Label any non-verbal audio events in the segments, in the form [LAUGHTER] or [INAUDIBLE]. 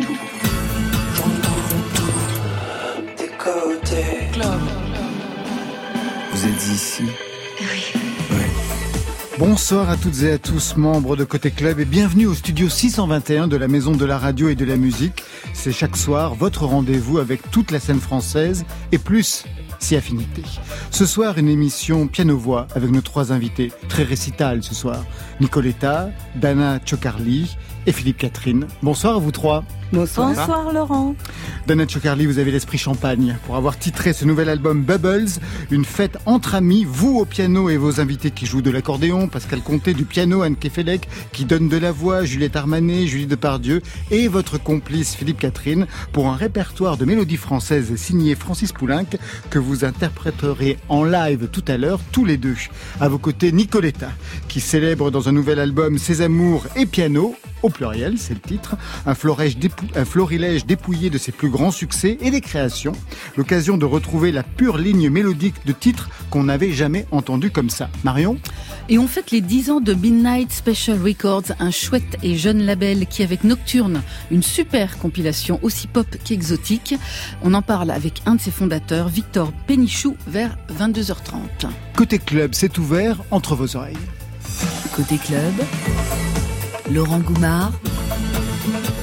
tout. J'entends tout des côtés. Vous êtes ici Bonsoir à toutes et à tous, membres de Côté Club, et bienvenue au studio 621 de la Maison de la Radio et de la Musique. C'est chaque soir votre rendez-vous avec toute la scène française et plus si affinité. Ce soir, une émission piano-voix avec nos trois invités, très récitales ce soir. Nicoletta, Dana Chocarli et Philippe Catherine. Bonsoir à vous trois. Bonsoir. Bonsoir Laurent. Dana Chocarli, vous avez l'esprit champagne pour avoir titré ce nouvel album Bubbles, une fête entre amis, vous au piano et vos invités qui jouent de l'accordéon, Pascal Comté du piano, Anne Kefelec qui donne de la voix, Juliette Armanet, Julie Depardieu et votre complice Philippe Catherine pour un répertoire de mélodies françaises signé Francis Poulenc que vous interpréterez en live tout à l'heure tous les deux. À vos côtés Nicoletta qui célèbre dans un nouvel album ses amours et piano au pluriel, c'est le titre, un, un florilège dépouillé de ses plus grands succès et des créations, l'occasion de retrouver la pure ligne mélodique de titres qu'on n'avait jamais entendu comme ça. Marion Et on fête les 10 ans de Midnight Special Records, un chouette et jeune label qui, avec Nocturne, une super compilation aussi pop qu'exotique, on en parle avec un de ses fondateurs, Victor Pénichou, vers 22h30. Côté club, c'est ouvert entre vos oreilles. Côté club, Laurent Goumard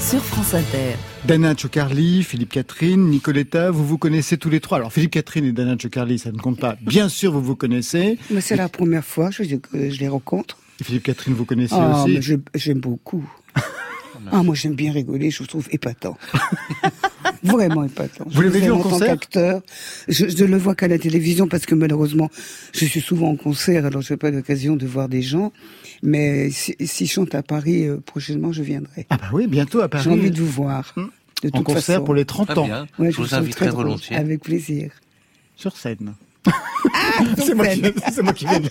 sur France Inter. Dana Chocarli, Philippe Catherine, Nicoletta, vous vous connaissez tous les trois. Alors Philippe Catherine et Dana Chocarli, ça ne compte pas. [LAUGHS] Bien sûr, vous vous connaissez. Mais c'est la première fois que je, les rencontre. Et Philippe Catherine, vous connaissez ah, aussi J'aime beaucoup. [LAUGHS] ah, moi j'aime bien rigoler, je vous trouve épatant. [LAUGHS] Vraiment épatant. Vous l'avez vu en, concert acteur, je, je le vois qu'à la télévision parce que malheureusement, je suis souvent en concert, alors je n'ai pas l'occasion de voir des gens. Mais si, si je chante à Paris euh, prochainement, je viendrai. Ah bah oui, bientôt à Paris. J'ai envie de vous voir. De en concert façon. pour les 30 ans. Ouais, je, vous inviterai volontiers. Avec plaisir. Sur scène. Ah, [LAUGHS] c'est moi, qui, moi qui viens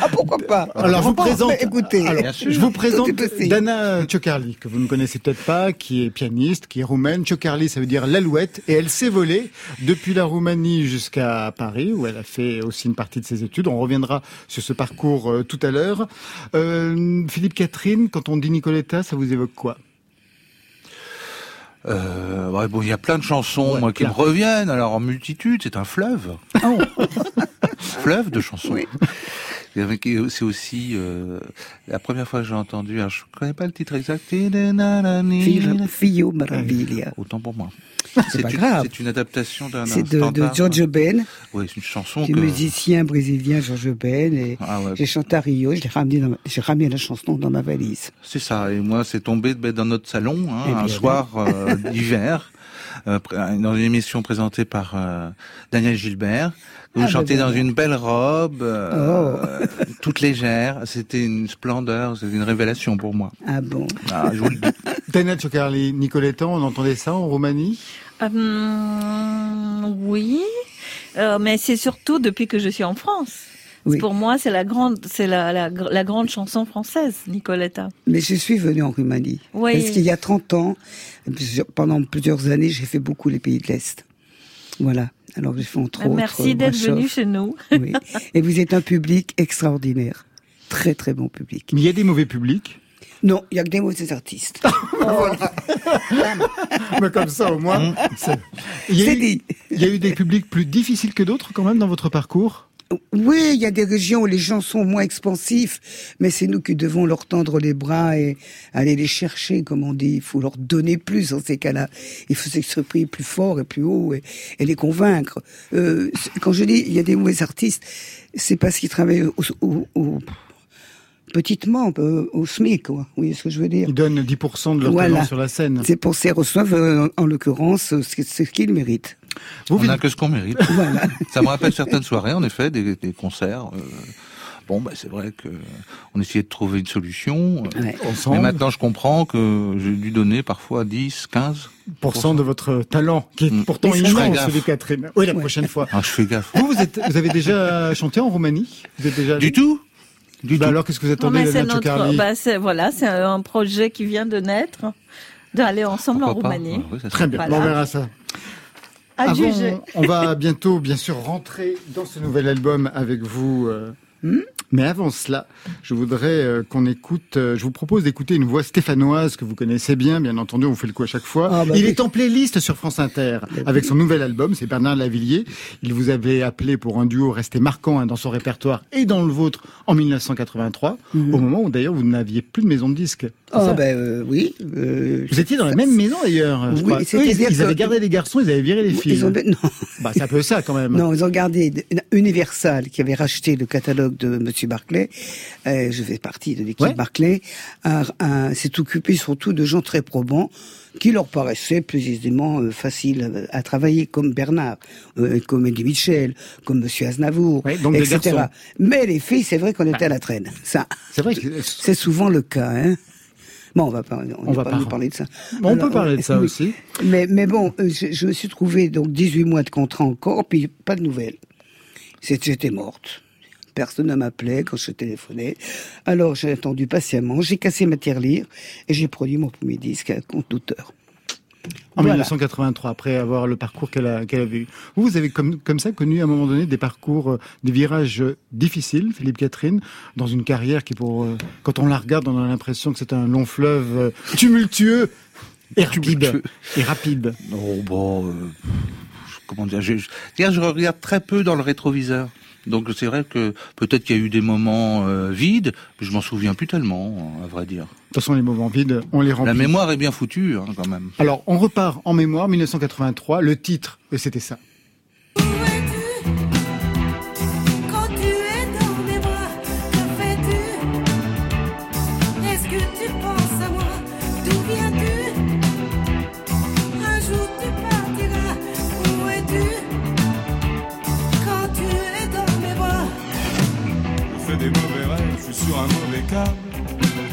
Ah, pourquoi pas Alors, je vous présente, écoutez, alors, je vous présente Dana Chocarli, que vous ne connaissez peut-être pas, qui est pianiste, qui est roumaine. Chocarli, ça veut dire l'alouette, et elle s'est volée depuis la Roumanie jusqu'à Paris, où elle a fait aussi une partie de ses études. On reviendra sur ce parcours euh, tout à l'heure. Euh, Philippe Catherine, quand on dit Nicoletta, ça vous évoque quoi? Euh, ouais, bon, il y a plein de chansons moi, qui me reviennent. Alors en multitude, c'est un fleuve. Oh. [LAUGHS] fleuve de chansons. C'est aussi euh, la première fois que j'ai entendu, je connais pas le titre exact. Fio Maraviglia. Autant pour moi. C'est pas grave. C'est une adaptation d'un C'est de, de Giorgio Ben. Oui, c'est une chanson. Du que... musicien brésilien Giorgio Ben. Et ah ouais. j'ai chanté à Rio. J'ai ramené, dans, j'ai ramené la chanson dans ma valise. C'est ça. Et moi, c'est tombé dans notre salon hein, un soir euh, [LAUGHS] d'hiver. Euh, dans une émission présentée par euh, Daniel Gilbert. Vous ah, chantez bah, dans une belle robe, euh, oh. toute légère. C'était une splendeur, c'était une révélation pour moi. Ah bon ah, je vous le dis. Dana Chocarli, Nicoletta, on entendait ça en Roumanie? Euh, Oui, euh, mais c'est surtout depuis que je suis en France. Oui. Pour moi, c'est la grande, c'est la, la, la, grande chanson française, Nicoletta. Mais je suis venue en Roumanie. Oui. Parce qu'il y a 30 ans, pendant plusieurs années, j'ai fait beaucoup les pays de l'Est. Voilà. Alors j'ai fait entre Merci autres. Merci d'être venu chez nous. oui. Et vous êtes un public extraordinaire. Très très bon public. Mais il y a des mauvais publics non, il y a que des mauvais artistes. [LAUGHS] voilà. Mais comme ça, au moins, c'est il, y a eu, il y a eu des publics plus difficiles que d'autres quand même dans votre parcours? Oui, il y a des régions où les gens sont moins expansifs, mais c'est nous qui devons leur tendre les bras et aller les chercher, comme on dit. Il faut leur donner plus dans ces cas-là. Il faut s'exprimer plus fort et plus haut et, et les convaincre. Euh, quand je dis il y a des mauvais artistes, c'est parce qu'ils travaillent au, au, au petitement au SMIC, quoi. Vous voyez ce que je veux dire Ils donnent 10% de leur voilà. talent sur la scène. C'est pour ça reçoivent, euh, en l'occurrence, ce qu'ils méritent. Vous, on n'a que ce qu'on mérite. [LAUGHS] Voilà. Ça me rappelle certaines soirées, en effet, des, des concerts. Euh, bon, bah, c'est vrai que on essayait de trouver une solution. euh, Ouais. Ensemble. Mais maintenant, je comprends que j'ai dû donner parfois 10, 15. Pourcent de votre talent, qui est Mm. pourtant ferai immense, gaffe. celui de Catherine. Oui, la Ouais. prochaine fois. Ah, je fais gaffe. Vous, vous, êtes, vous avez déjà chanté en Roumanie? Vous êtes déjà Du tout Du Bah tout. alors, qu'est-ce que vous Non, attendez, c'est Dana notre, bah, c'est, voilà, c'est un projet qui vient de naître, d'aller ensemble Pourquoi en pas Roumanie. Ah, oui, ça Très bien, Voilà. on verra ça. À Avant, juger. on va bientôt, bien sûr, rentrer dans ce nouvel album avec vous, euh, Hmm Mais avant cela, je voudrais euh, qu'on écoute, euh, je vous propose d'écouter une voix stéphanoise que vous connaissez bien, bien entendu, on fait le coup à chaque fois. Ah, bah Il oui. est en playlist sur France Inter avec son nouvel album, c'est Bernard Lavillier. Il vous avait appelé pour un duo resté marquant hein, dans son répertoire et dans le vôtre en 1983, au moment où d'ailleurs vous n'aviez plus de maison de disques. Ah ça ben euh, oui. euh, Vous étiez dans la même maison d'ailleurs. Oui, crois. Eux, ils, ils avaient que- gardé les garçons, ils avaient viré les filles. ils ont, non, Bah, c'est un peu ça quand même. non, ils ont gardé Universal qui avait racheté le catalogue de Monsieur Barclay. Euh, je fais partie de l'équipe Ouais. Barclay. S'est occupé surtout de gens très probants qui leur paraissaient plus aisément euh, faciles à travailler, comme Bernard, comme Eddie Mitchell, comme Monsieur Aznavour, Ouais, donc des etc. Mais les filles, c'est vrai qu'on était à la traîne. Ça, C'est vrai que c'est souvent le cas. Hein. Bon, on va pas, on, On va pas pas- parler de ça. Bon, on peut parler de ça oui. aussi. Mais, mais bon, euh, je, je me suis trouvé donc 18 mois de contrat encore, puis pas de nouvelles. C'est- J'étais morte. Personne ne m'appelait quand je téléphonais. Alors j'ai attendu patiemment, j'ai cassé ma tirelire et j'ai produit mon premier disque à compte d'auteur. En Voilà. 1983, après avoir le parcours qu'elle a- qu'elle avait eu. Vous, vous avez comme, comme ça connu à un moment donné des parcours, euh, des virages euh, difficiles, Philippe Catherine, dans une carrière qui, pour, euh, quand on la regarde, on a l'impression que c'est un long fleuve euh, tumultueux et rapide. Et rapide. Oh, bon, euh, comment dire, je, je, dire, je regarde très peu dans le rétroviseur. Donc c'est vrai que peut-être qu'il y a eu des moments euh, vides, mais je m'en souviens plus tellement, à vrai dire. De toute façon, les moments vides, on les remplit. La mémoire est bien foutue, hein, quand même. Alors, on repart en mémoire, 1983, le titre, et c'était ça. Je fais des mauvais rêves, je suis sur un mauvais câble.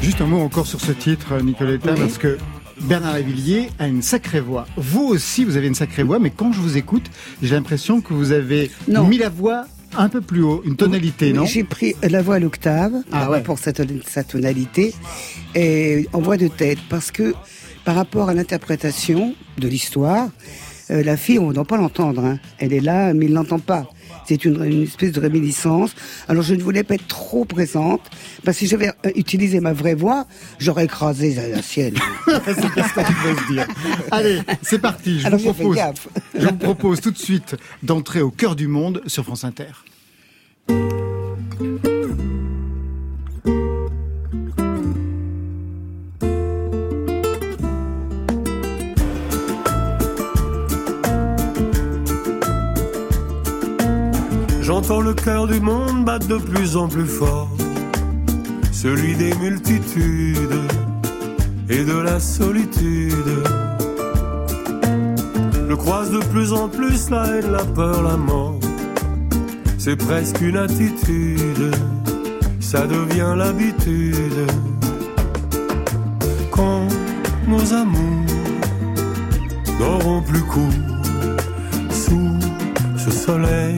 Juste un mot encore sur ce titre, Nicoletta, parce que Bernard Lavillier a une sacrée voix. Vous aussi, vous avez une sacrée voix, mais quand je vous écoute, j'ai l'impression que vous avez Non. mis la voix un peu plus haut, une tonalité, Oui, non J'ai pris la voix à l'octave Ah ouais. rapport à sa, ton- sa tonalité et en voix de tête parce que par rapport à l'interprétation de l'histoire, euh, la fille on ne doit pas l'entendre. hein. Elle est là mais il l'entend pas. C'est une, une espèce de réminiscence. Alors je ne voulais pas être trop présente parce que si j'avais euh, utilisé ma vraie voix, j'aurais écrasé la, la sienne. [LAUGHS] C'est ça doit se dire. Allez, c'est parti. Je Alors vous propose, je vous propose tout de suite d'entrer au cœur du monde sur France Inter. J'entends le cœur du monde battre de plus en plus fort, celui des multitudes et de la solitude. Je croise de plus en plus la haine, la peur, la mort. C'est presque une attitude, ça devient l'habitude. Quand nos amours n'auront plus cours sous ce soleil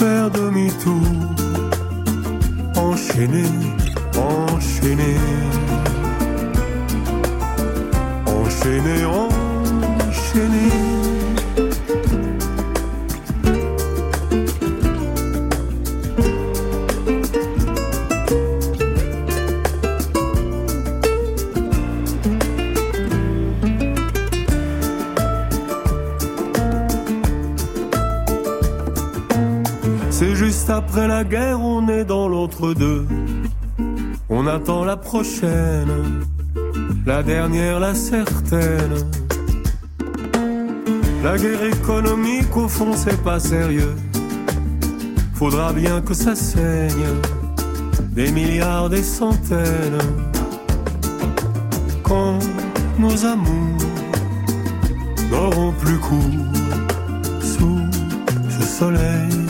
faire demi-tour, enchaîner, enchaîner, enchaîner, enchaîner. La guerre, on est dans l'entre-deux. On attend la prochaine, la dernière, la certaine. La guerre économique, au fond, c'est pas sérieux. Faudra bien que ça saigne, des milliards, des centaines. Quand nos amours n'auront plus cours sous ce soleil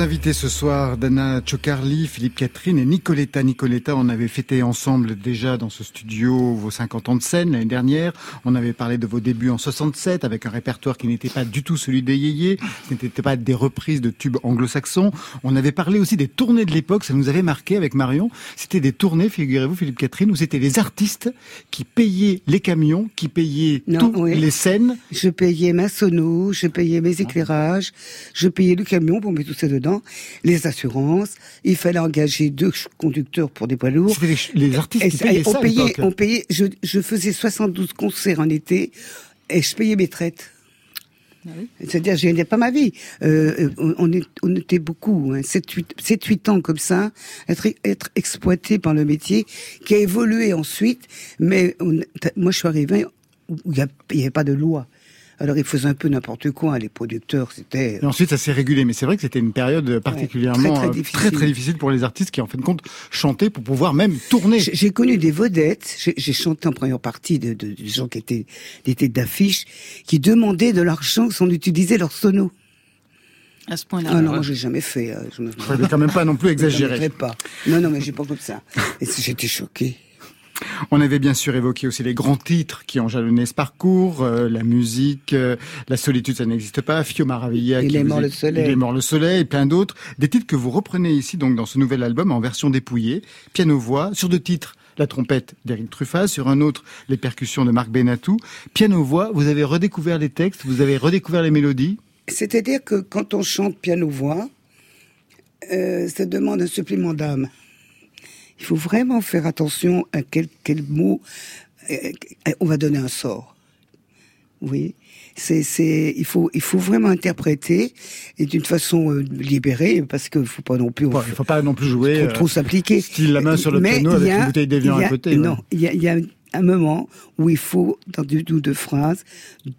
Nos invités ce soir, Dana Chocarli, Philippe Catherine et Nicoletta. Nicoletta, on avait fêté ensemble déjà dans ce studio vos 50 ans de scène l'année dernière. On avait parlé de vos débuts en 67 avec un répertoire qui n'était pas du tout celui des Yéyés, ce n'était pas des reprises de tubes anglo-saxons. On avait parlé aussi des tournées de l'époque, ça nous avait marqué avec Marion. C'était des tournées, figurez-vous, Philippe Catherine, où c'était les artistes qui payaient les camions, qui payaient Non, toutes oui. les scènes. Je payais ma sono, je payais mes éclairages, je payais le camion pour mettre tout ça dedans, les assurances. Il fallait engager deux conducteurs pour des poids lourds. Les, les artistes Et qui payaient on ça à payait, l'époque. on payait. Je, je faisais 72 concerts en été et je payais mes traites. Ah C'est-à-dire, je gagnais pas ma vie. Euh, on, on est- on était beaucoup, hein, 7-8 ans comme ça, être, être exploité par le métier, qui a évolué ensuite. Mais on- moi, je suis arrivé où il n'y avait pas de loi. Alors, ils faisaient un peu n'importe quoi. Les producteurs, c'était... Et ensuite, ça s'est régulé. Mais c'est vrai que c'était une période particulièrement très, très euh, difficile. très, très difficile pour les artistes qui, en fin de compte, chantaient pour pouvoir même tourner. J'ai connu des vedettes. J'ai chanté en première partie de, de, de gens qui étaient des têtes d'affiche, qui demandaient de l'argent sans utiliser leur sono. À ce point-là. Ah non, moi j'ai jamais fait. euh, je me- Il fallait quand même pas non plus [LAUGHS] Je exagérer. ne pas. Non, non, mais j'ai pas comme ça. Et si j'étais choquée. On avait bien sûr évoqué aussi les grands titres qui ont jalonné ce parcours, euh, la musique, euh, la solitude, ça n'existe pas, Fio Maravilla, Il qui est mort le soleil. il est mort le soleil, et plein d'autres, des titres que vous reprenez ici donc dans ce nouvel album en version dépouillée, piano voix, sur deux titres. La trompette d'Éric Truffat, sur un autre, les percussions de Marc Benatou. Piano voix, vous avez redécouvert les textes, vous avez redécouvert les mélodies. C'est-à-dire que quand on chante piano-voix, euh, ça demande un supplément d'âme. Il faut vraiment faire attention à quel, quel mot euh, on va donner un sort. Oui, c'est c'est il faut il faut vraiment interpréter et d'une façon euh, libérée parce qu'il faut pas non plus Bon, il faut pas non plus jouer trop, euh, trop s'impliquer. style la main sur le Mais piano avec a- une bouteille d'évian à côté. Non, ouais. il y y a un moment où il faut, dans du doux de phrases,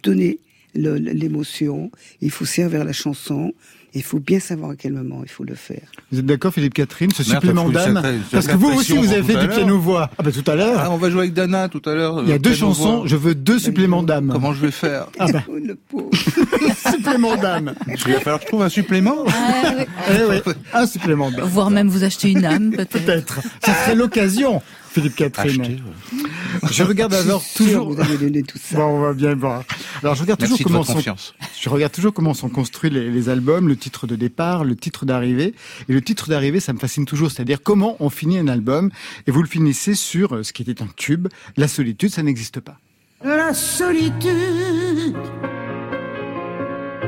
donner l'émotion. Il faut servir la chanson. Il faut bien savoir à quel moment il faut le faire. Vous êtes d'accord, Philippe Catherine, ce Merde, supplément d'âme Parce que vous aussi, vous avez fait du l'heure. piano voix. Ah ben tout à l'heure. Ah, on va jouer avec Dana tout à l'heure. Il y a euh, deux chansons, je veux deux suppléments d'âme. Comment je vais faire Ah bah, Oh, le pauvre. [LAUGHS] supplément d'âme. Il va falloir que je trouve un supplément. Ah, oui. Eh oui, un supplément d'âme. Voire même vous acheter une âme, peut-être. Peut-être. Ça serait l'occasion, Philippe Catherine. Acheter, Je regarde alors [LAUGHS] toujours. Vous avez donné tout ça. Bon, on va bien voir. Alors, je regarde Merci toujours de comment votre sont, confiance. je regarde toujours comment sont construits les, les albums, le titre de départ, le titre d'arrivée. Et le titre d'arrivée, ça me fascine toujours. C'est-à-dire comment on finit un album. Et vous le finissez sur euh, ce qui était un tube. La solitude, ça n'existe pas. La solitude,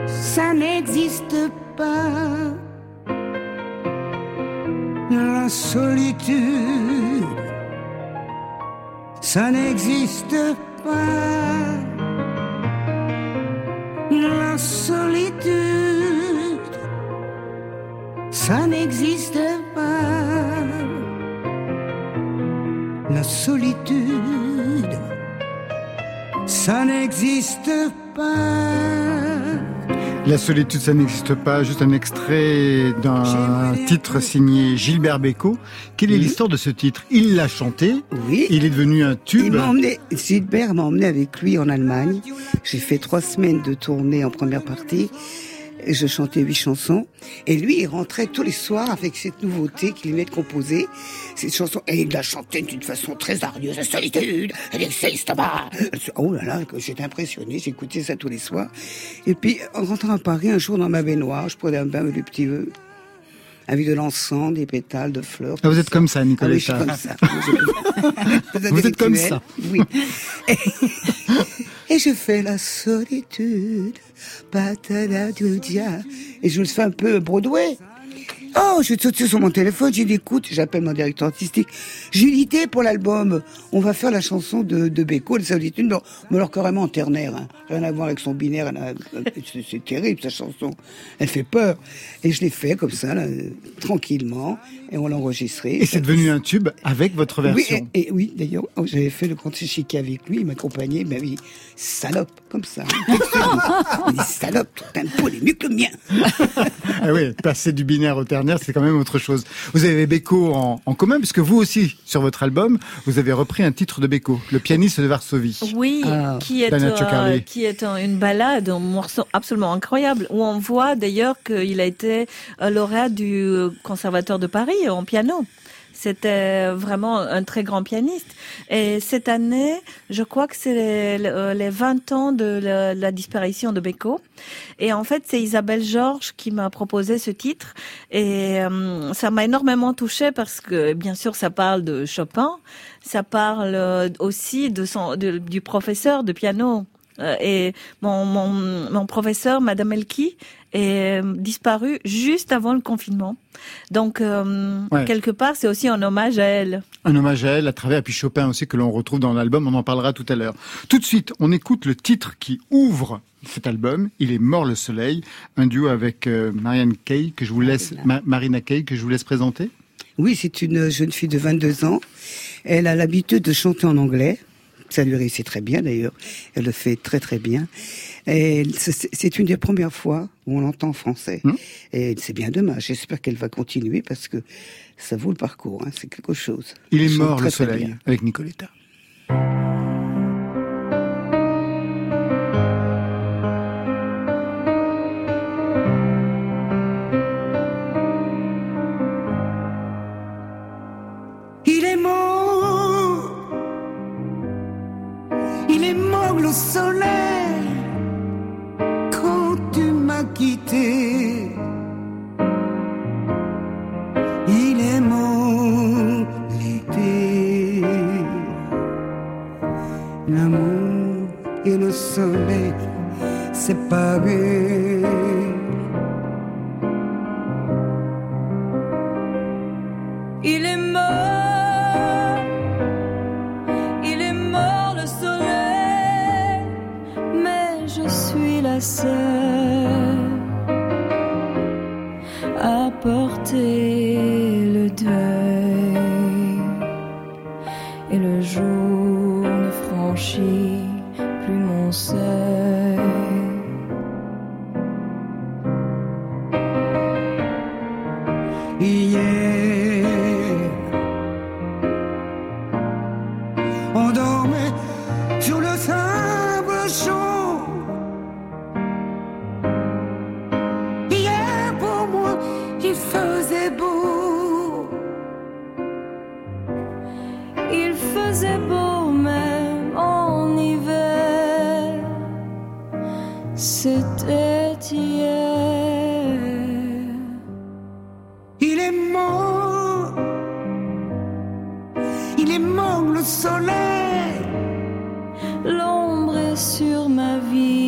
ça n'existe pas. La solitude, ça n'existe pas. La solitude, ça n'existe pas. La solitude, ça n'existe pas. La solitude, ça n'existe pas. Juste un extrait d'un titre signé Gilbert Bécaud. Quelle est l'histoire de ce titre? Il l'a chanté. Oui. Il est devenu un Il tube. m'a emmené, Gilbert m'a emmené avec lui en Allemagne. J'ai fait trois semaines de tournée en première partie. Et je chantais huit chansons. Et lui, il rentrait tous les soirs avec cette nouveauté qu'il venait de composer. Cette chanson. Et il la chantait d'une façon très hargneuse. La solitude, elle existe là-bas. Oh là là, j'étais impressionné. J'écoutais ça tous les soirs. Et puis, en rentrant à Paris, un jour dans ma baignoire, je prenais un bain avec des petits vœux. Avec de l'encens, des pétales, de fleurs. Ah, vous êtes comme ça, Ah oui, je suis Nicoletta. comme ça. [LAUGHS] Vous êtes comme ça. Oui. Et, [LAUGHS] et je fais la solitude. Et je le fais un peu Broadway. Oh, je saute sur mon téléphone, j'ai dit, écoute, j'appelle mon directeur artistique. J'ai une idée pour l'album. On va faire la chanson de, de Beko, la solitude, mais mais alors carrément en ternaire. Hein. Rien à voir avec son binaire. C'est terrible, sa chanson. Elle fait peur. Et je l'ai fait comme ça, là, tranquillement. Et on l'a enregistré. Et c'est devenu un tube avec votre Oui, version. et, et oui, d'ailleurs, oh, j'avais fait le concert chiquet avec lui, il m'accompagnait, il m'a dit, salope, comme ça. hein. [LAUGHS] Il dit, salope, ton tempo, il est mieux que le mien. Ah oui, passer du binaire au ternaire, c'est quand même autre chose. Vous avez Beko en, en commun, puisque vous aussi, sur votre album, vous avez repris un titre de Beko, le pianiste de Varsovie. Oui, Ah, qui est, euh, qui est un- une balade, un morceau absolument incroyable, où on voit d'ailleurs qu'il a été euh, lauréat du euh, Conservatoire de Paris en piano. C'était vraiment un très grand pianiste. Et cette année, je crois que c'est les, les- les 20 ans de la, disparition de Beko. Et en fait, c'est Isabelle Georges qui m'a proposé ce titre. Et euh, ça m'a énormément touchée parce que, bien sûr, ça parle de Chopin. Ça parle euh, aussi de son, du professeur de piano. Euh, et mon, mon, mon professeur, Madame Elki, est euh, disparu juste avant le confinement. Donc, euh, Ouais. quelque part, c'est aussi un hommage à elle. Un hommage à elle, à travers, et puis Chopin aussi, que l'on retrouve dans l'album, on en parlera tout à l'heure. Tout de suite, on écoute le titre qui ouvre cet album, Il est mort le soleil, un duo avec euh, Marianne Kay, que je vous laisse, Ma- Marina Kay, que je vous laisse présenter. Oui, c'est une jeune fille de 22 ans. Elle a l'habitude de chanter en anglais. Ça lui réussit très bien d'ailleurs. Elle le fait très très bien. Et c'est une des premières fois où on l'entend en français. Hmm. Et c'est bien dommage. J'espère qu'elle va continuer parce que ça vaut le parcours. hein. C'est quelque chose. Il est mort le très, très soleil, avec Nicoletta. Sur ma vie.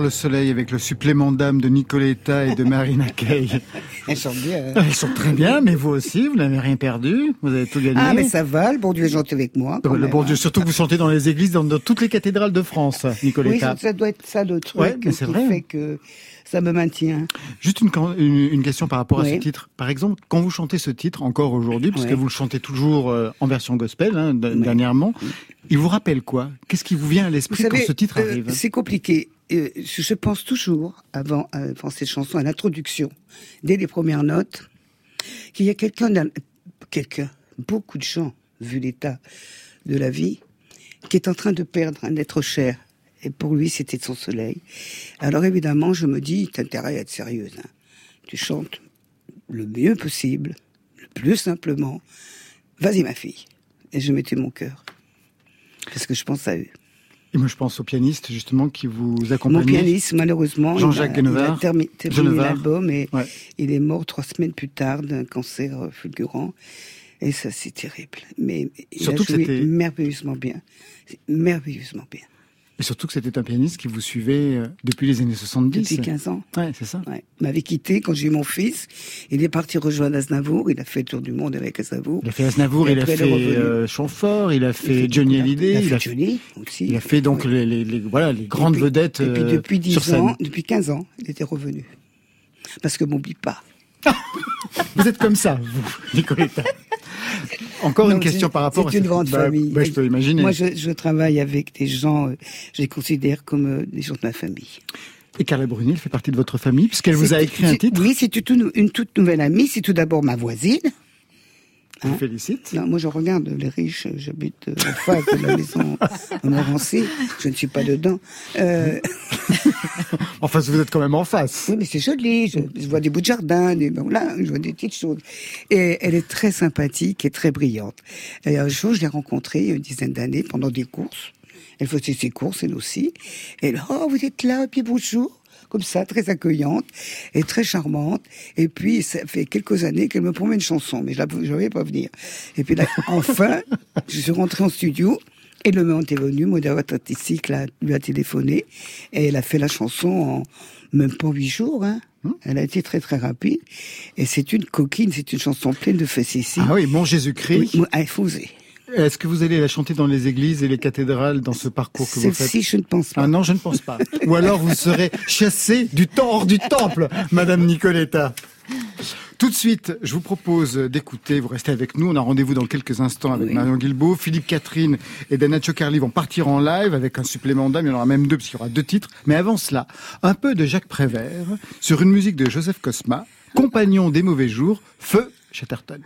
Le soleil avec le supplément d'âme de Nicoletta et de Marina Kaye. [LAUGHS] Elles sont bien. Elles sont très bien, mais vous aussi, vous n'avez rien perdu, vous avez tout gagné. Ah, mais ça va, le bon Dieu est gentil avec moi. quand le même, bon Dieu, hein. surtout que vous chantez dans les églises, dans, dans toutes les cathédrales de France, Oui, Nicoletta. ça, ça doit être ça le truc Ouais, mais qui vrai. fait que ça me maintient. Juste une, can- une, une question par rapport à Oui. ce titre. Par exemple, quand vous chantez ce titre, encore aujourd'hui, puisque Oui. vous le chantez toujours euh, en version gospel, hein, dernièrement, il vous rappelle quoi? Qu'est-ce qui vous vient à l'esprit quand ce titre euh, arrive? c'est compliqué. Euh, je pense toujours, avant, euh, avant cette chanson, à l'introduction, dès les premières notes, qu'il y a quelqu'un, beaucoup de gens, vu l'état de la vie, qui est en train de perdre un être cher. Et pour lui, c'était son soleil. Alors évidemment, je me dis, t'as intérêt à être sérieuse. hein. Tu chantes le mieux possible, le plus simplement. Vas-y, ma fille. Et je mettais mon cœur. Parce que je pense à eux. Et moi, je pense au pianiste, justement, qui vous accompagne. Mon pianiste, malheureusement, Jean-Jacques il a, il a terminé l'album et Ouais. il est mort trois semaines plus tard d'un cancer euh, fulgurant. Et ça, c'est terrible. Mais il Surtout a joué merveilleusement bien. C'est Merveilleusement bien. Et surtout que c'était un pianiste qui vous suivait euh, depuis les années 70. Depuis 15 ans. Ouais, c'est ça. Ouais. Il m'avait quitté quand j'ai eu mon fils. Il est parti rejoindre Aznavour. Il a fait le tour du monde avec Aznavour. Il a fait Aznavour, il a fait euh, Chamfort, il a fait, fait Johnny Hallyday, il a il a fait Johnny aussi. il a fait donc les, les- les- voilà les grandes puis- vedettes Et puis euh, depuis sur 10 scène. ans, depuis 15 ans, il était revenu. Parce que m'oublie pas. [LAUGHS] Vous êtes comme ça, vous, Nicoletta. Encore Non, une question par rapport à C'est une grande bah, famille. bah, je peux imaginer. Moi, je, je travaille avec des gens, euh, je les considère comme euh, des gens de ma famille. Et Carla Bruni, elle fait partie de votre famille, puisqu'elle vous a écrit un titre. Oui, c'est une, une toute nouvelle amie. C'est tout d'abord ma voisine. Je vous Hein félicite. Non, moi, je regarde les riches. J'habite euh, en face de la maison [LAUGHS] Montmorency. Je ne suis pas dedans. Euh, [LAUGHS] Enfin, vous êtes quand même en face. oui, mais c'est joli. Je, je vois des bouts de jardin, des, ben voilà, je vois des petites choses. Et elle est très sympathique et très brillante. Et un jour, je l'ai rencontrée il y a une dizaine d'années pendant des courses. Elle faisait ses courses, elle aussi. Et elle, oh, vous êtes là, puis bonjour. Comme ça, très accueillante et très charmante. Et puis, ça fait quelques années qu'elle me promet une chanson, mais je ne voyais pas venir. Et puis là, [LAUGHS] enfin, je suis rentrée en studio. Et le moment est venu, directeur artistique lui a téléphoné et elle a fait la chanson en même pas huit jours. Hein. Elle a été très très rapide et c'est une coquine, c'est une chanson pleine de facéties. Ah oui, mon Jésus-Christ. Oui, moi, Est-ce que vous allez la chanter dans les églises et les cathédrales dans ce parcours que vous faites? Celle-ci, je ne pense pas. Ah non, je ne pense pas. Ou alors vous serez chassé du temps hors du temple, Madame Nicoletta. Tout de suite, je vous propose d'écouter, vous restez avec nous, on a rendez-vous dans quelques instants avec Oui. Marion Guilbault, Philippe Catherine et Dana Chocarli vont partir en live avec un supplément d'âme, il y en aura même deux parce qu'il y aura deux titres. Mais avant cela, un peu de Jacques Prévert sur une musique de Joseph Cosma, compagnon des mauvais jours, Feu Chatterton.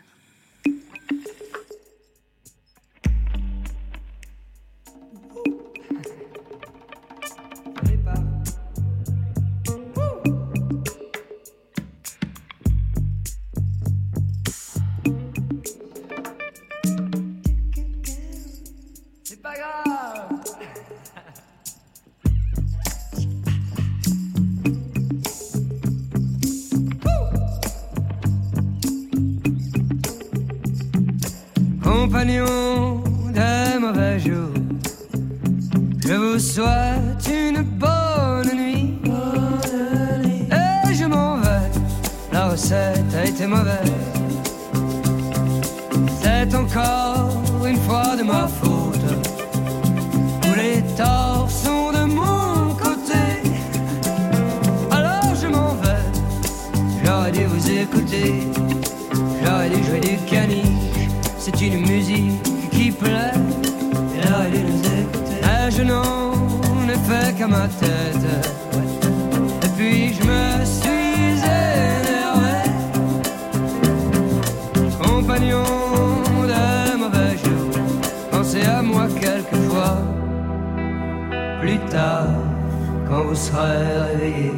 Des mauvais jours, je vous souhaite une bonne nuit. Et je m'en vais, la recette a été mauvaise. C'est encore une fois de ma faute. Tous les torts sont de mon côté. Alors je m'en vais. J'aurais dû vous écouter. J'aurais dû jouer du caniche. C'est une musique qui plaît. Un genou ne fait qu'à ma tête. Et puis je me suis énervé. Compagnon de mauvais jours, pensez à moi quelquefois. Plus tard, quand vous serez réveillé,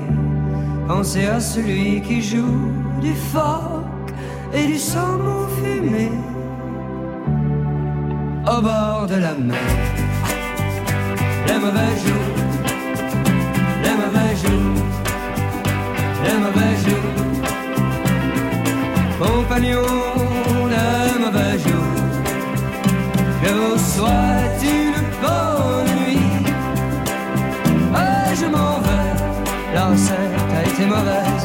pensez à celui qui joue du phoque et du saumon fumé au bord de la mer. Les mauvais jours, les mauvais jours, les mauvais jours, compagnons de mauvais jours, je vous souhaite une bonne nuit. Ah, je m'en vais, la recette a été mauvaise.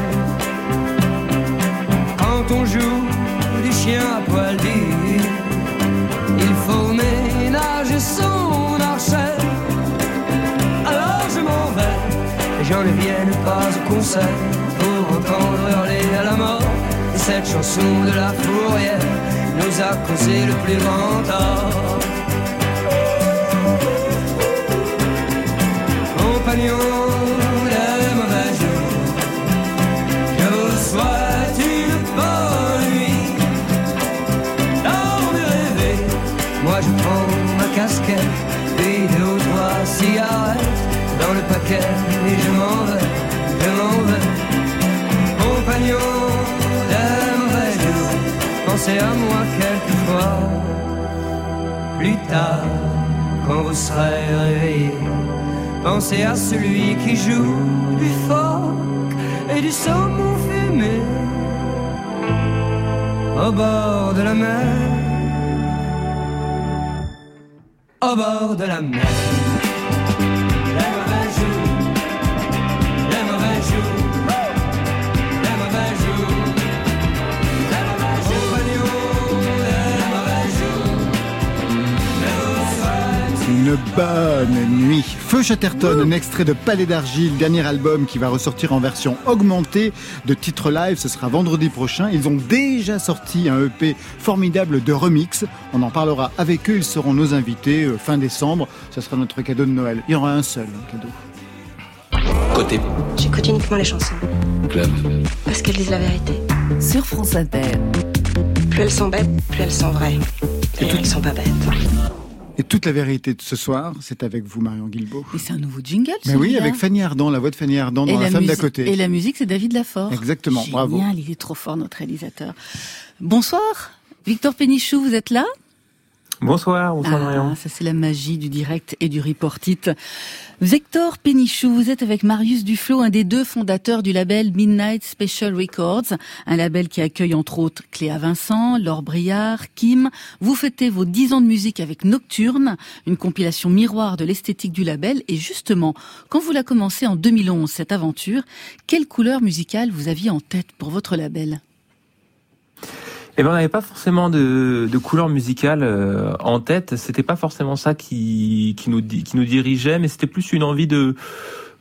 Quand on joue du chien à poil ne viennent pas au concert pour entendre hurler à la mort. Et cette chanson de la fourrière nous a causé le plus grand tort. Compagnons dans le paquet et je m'en vais, je m'en vais. Compagnons des mauvais jours, pensez à moi quelquefois. Plus tard, quand vous serez réveillés, pensez à celui qui joue du phoque et du saumon fumé au bord de la mer. Au bord de la mer. Une bonne nuit. Feu Chatterton, un extrait de Palais d'Argile, dernier album qui va ressortir en version augmentée de titres live. Ce sera vendredi prochain. Ils ont déjà sorti un EP formidable de remix. On en parlera avec eux. Ils seront nos invités euh, fin décembre. Ce sera notre cadeau de Noël. Il y aura un seul cadeau. Côté J'écoute uniquement les chansons. club. Parce qu'elles disent la vérité. Sur France Inter. Plus elles sont bêtes, plus elles sont vraies. D'ailleurs, elles sont pas bêtes. Et toute la vérité de ce soir, c'est avec vous, Marion Guilbault. Et c'est un nouveau jingle. Mais oui, avec Fanny Ardant, la voix de Fanny Ardant dans Et La, femme d'à côté. Et la musique, c'est David Lafort. Exactement, Génial, bravo. il est trop fort, notre réalisateur. Bonsoir, Victor Pénichou, vous êtes là? Bonsoir, bonsoir Ah, Marion. ça c'est la magie du direct et du report-it. Victor Pénichou, vous êtes avec Marius Duflo, un des deux fondateurs du label Midnight Special Records, un label qui accueille entre autres Cléa Vincent, Laure Briard, Kim. Vous fêtez vos 10 ans de musique avec Nocturne, une compilation miroir de l'esthétique du label. Et justement, quand vous la commencé en 2011, cette aventure, quelle couleur musicale vous aviez en tête pour votre label? Eh ben, on n'avait pas forcément de, de couleur musicale euh, en tête. C'était pas forcément ça qui, qui nous qui nous dirigeait, mais c'était plus une envie de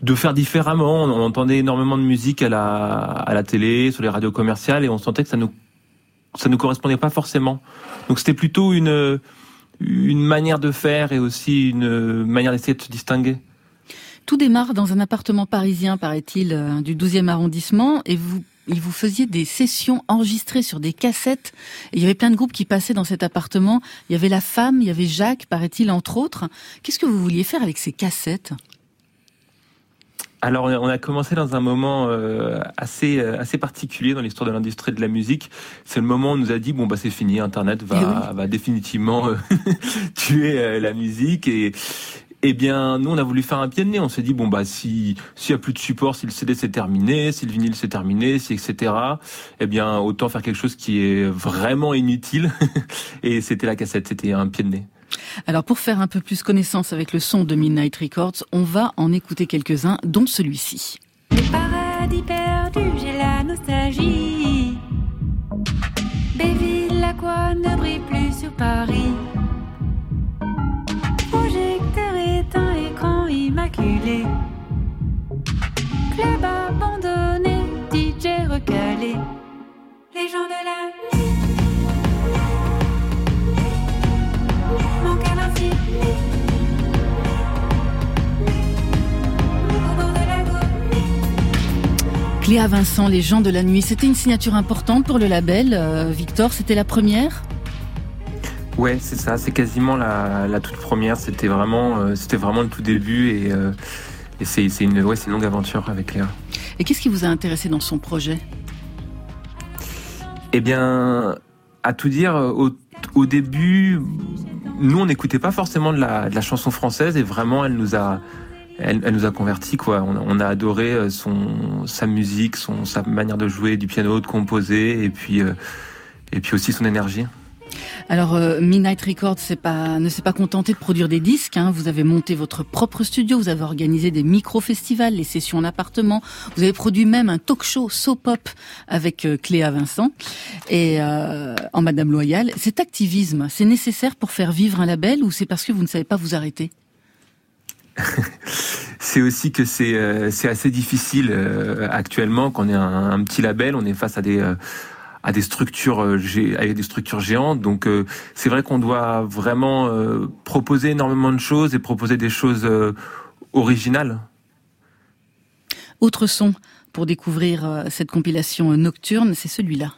de faire différemment. On, on entendait énormément de musique à la à la télé, sur les radios commerciales, et on sentait que ça nous ça nous correspondait pas forcément. Donc c'était plutôt une une manière de faire et aussi une manière d'essayer de se distinguer. Tout démarre dans un appartement parisien, paraît-il, euh, du 12e arrondissement, et vous, il vous faisiez des sessions enregistrées sur des cassettes. Et il y avait plein de groupes qui passaient dans cet appartement. Il y avait la femme, il y avait Jacques, paraît-il, entre autres. Qu'est-ce que vous vouliez faire avec ces cassettes? Alors, on a- commencé dans un moment euh, assez euh, assez particulier dans l'histoire de l'industrie de la musique. C'est le moment où on nous a dit bon bah c'est fini, Internet va va définitivement euh, [LAUGHS] tuer la musique et eh bien, nous, on a voulu faire un pied de nez. On s'est dit, bon, bah, si, s'il y a plus de support, si le CD c'est terminé, si le vinyle c'est terminé, si, etc., eh bien, autant faire quelque chose qui est vraiment inutile. [LAUGHS] Et c'était la cassette, c'était un pied de nez. Alors, pour faire un peu plus connaissance avec le son de Midnight Records, on va en écouter quelques-uns, dont celui-ci. Paradis perdu, j'ai la nostalgie. Béville, la quoi ne brille plus sur Paris. Club abandonné, DJ recalé. Les gens de la nuit. Cléa Vincent, Les gens de la nuit. C'était une signature importante pour le label. Euh, Victor, c'était la première? Ouais, c'est ça. C'est quasiment la, la, toute première. C'était vraiment, euh, c'était vraiment le tout début et, euh, et c'est, une, ouais, c'est une longue aventure avec Léa. Et qu'est-ce qui vous a intéressé dans son projet? Eh bien, à tout dire, au, au début, nous, on n'écoutait pas forcément de la, de la chanson française et vraiment, elle nous a, elle, elle nous a convertis quoi. On, on, a adoré euh, son, sa musique, son, sa manière de jouer du piano, de composer et puis, euh, et puis aussi son énergie. Alors, euh, Midnight Records pas, ne s'est pas contenté de produire des disques. Hein. Vous avez monté votre propre studio, vous avez organisé des micro-festivals, les sessions en appartement. Vous avez produit même un talk-show soap-op avec euh, Cléa Vincent et euh, en Madame Loyal. Cet activisme, c'est nécessaire pour faire vivre un label ou c'est parce que vous ne savez pas vous arrêter? [LAUGHS] C'est aussi que c'est euh, assez difficile euh, actuellement qu'on est un, un, petit label, on est face à des à des structures avec des structures géantes. Donc c'est vrai qu'on doit vraiment proposer énormément de choses et proposer des choses originales. Autre son pour découvrir cette compilation nocturne, c'est celui-là.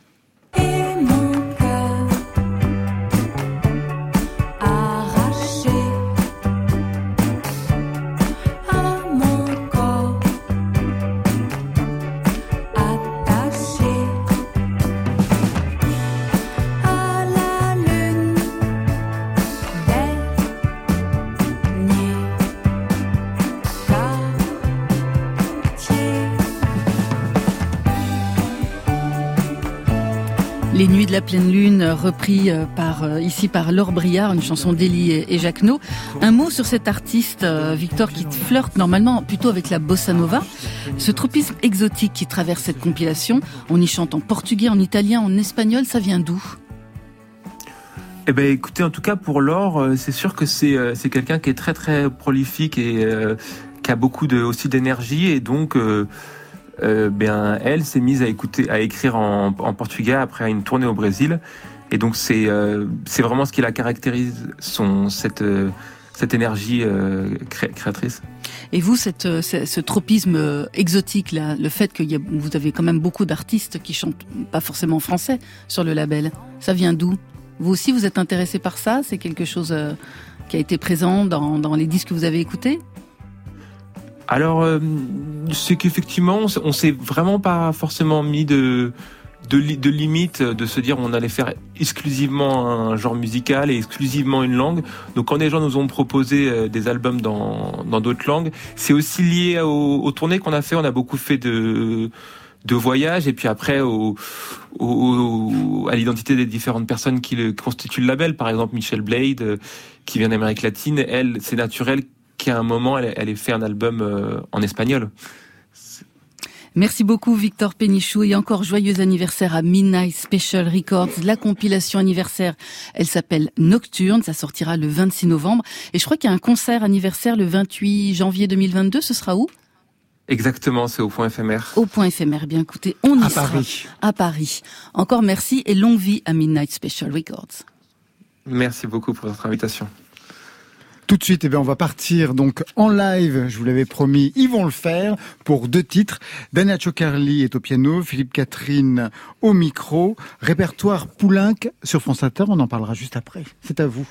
La pleine lune, repris euh, par euh, ici par Laure Briard, une chanson d'Elie et Jacques No. Un mot sur cet artiste, euh, Victor, qui flirte normalement plutôt avec la bossa nova. Ce tropisme exotique qui traverse cette compilation, on y chante en portugais, en italien, en espagnol, ça vient d'où? Eh ben, écoutez, en tout cas pour Laure, c'est sûr que c'est c'est quelqu'un qui est très très prolifique et qui a beaucoup de aussi d'énergie et donc euh, ben, elle s'est mise à écouter, à écrire en, en, portugais après une tournée au Brésil. Et donc c'est euh, c'est vraiment ce qui la caractérise, son cette euh, cette énergie euh, cré créatrice. Et vous, cette, ce, ce tropisme exotique, là, le fait que y a, vous avez quand même beaucoup d'artistes qui chantent pas forcément français sur le label, ça vient d'où? Vous aussi, vous êtes intéressé par ça? C'est quelque chose qui a été présent dans, dans les disques que vous avez écoutés? Alors, euh, c'est qu'effectivement, on s'est vraiment pas forcément mis de, de, de limite de se dire on allait faire exclusivement un genre musical et exclusivement une langue. Donc, quand les gens nous ont proposé euh, des albums dans d'autres langues, c'est aussi lié aux, aux tournées qu'on a fait. On a beaucoup fait de de voyage et puis après au, au à l'identité des différentes personnes qui le constituent le label. Par exemple, Michelle Blade, euh, qui vient d'Amérique latine, elle, c'est naturel qu'à un moment, elle, elle ait fait un album euh, en espagnol. Merci beaucoup Victor Pénichou et encore joyeux anniversaire à Midnight Special Records. La compilation anniversaire, elle s'appelle Nocturne, ça sortira le 26 novembre. Et je crois qu'il y a un concert anniversaire le 28 janvier 2022, ce sera où? Exactement, c'est au point éphémère. Au point éphémère, bien écoutez, on y à sera. Paris. À Paris. Encore merci et longue vie à Midnight Special Records. Merci beaucoup pour votre invitation. Tout de suite, eh bien, on va partir donc en live. Je vous l'avais promis, ils vont le faire pour deux titres. Dana Chocarli est au piano, Philippe Catherine au micro. Répertoire Poulenc sur France Inter. On en parlera juste après. C'est à vous.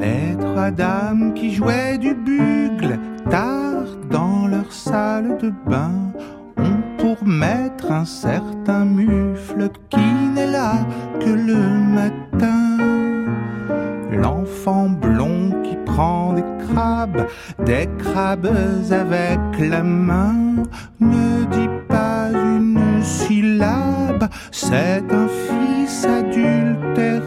Les trois dames qui jouaient du bugle tard dans leur salle de bain ont pour maître un certain mufle qui n'est là que le matin. L'enfant blond qui prend des crabes, des crabes avec la main, ne dit pas une syllabe, c'est un fils adultérin.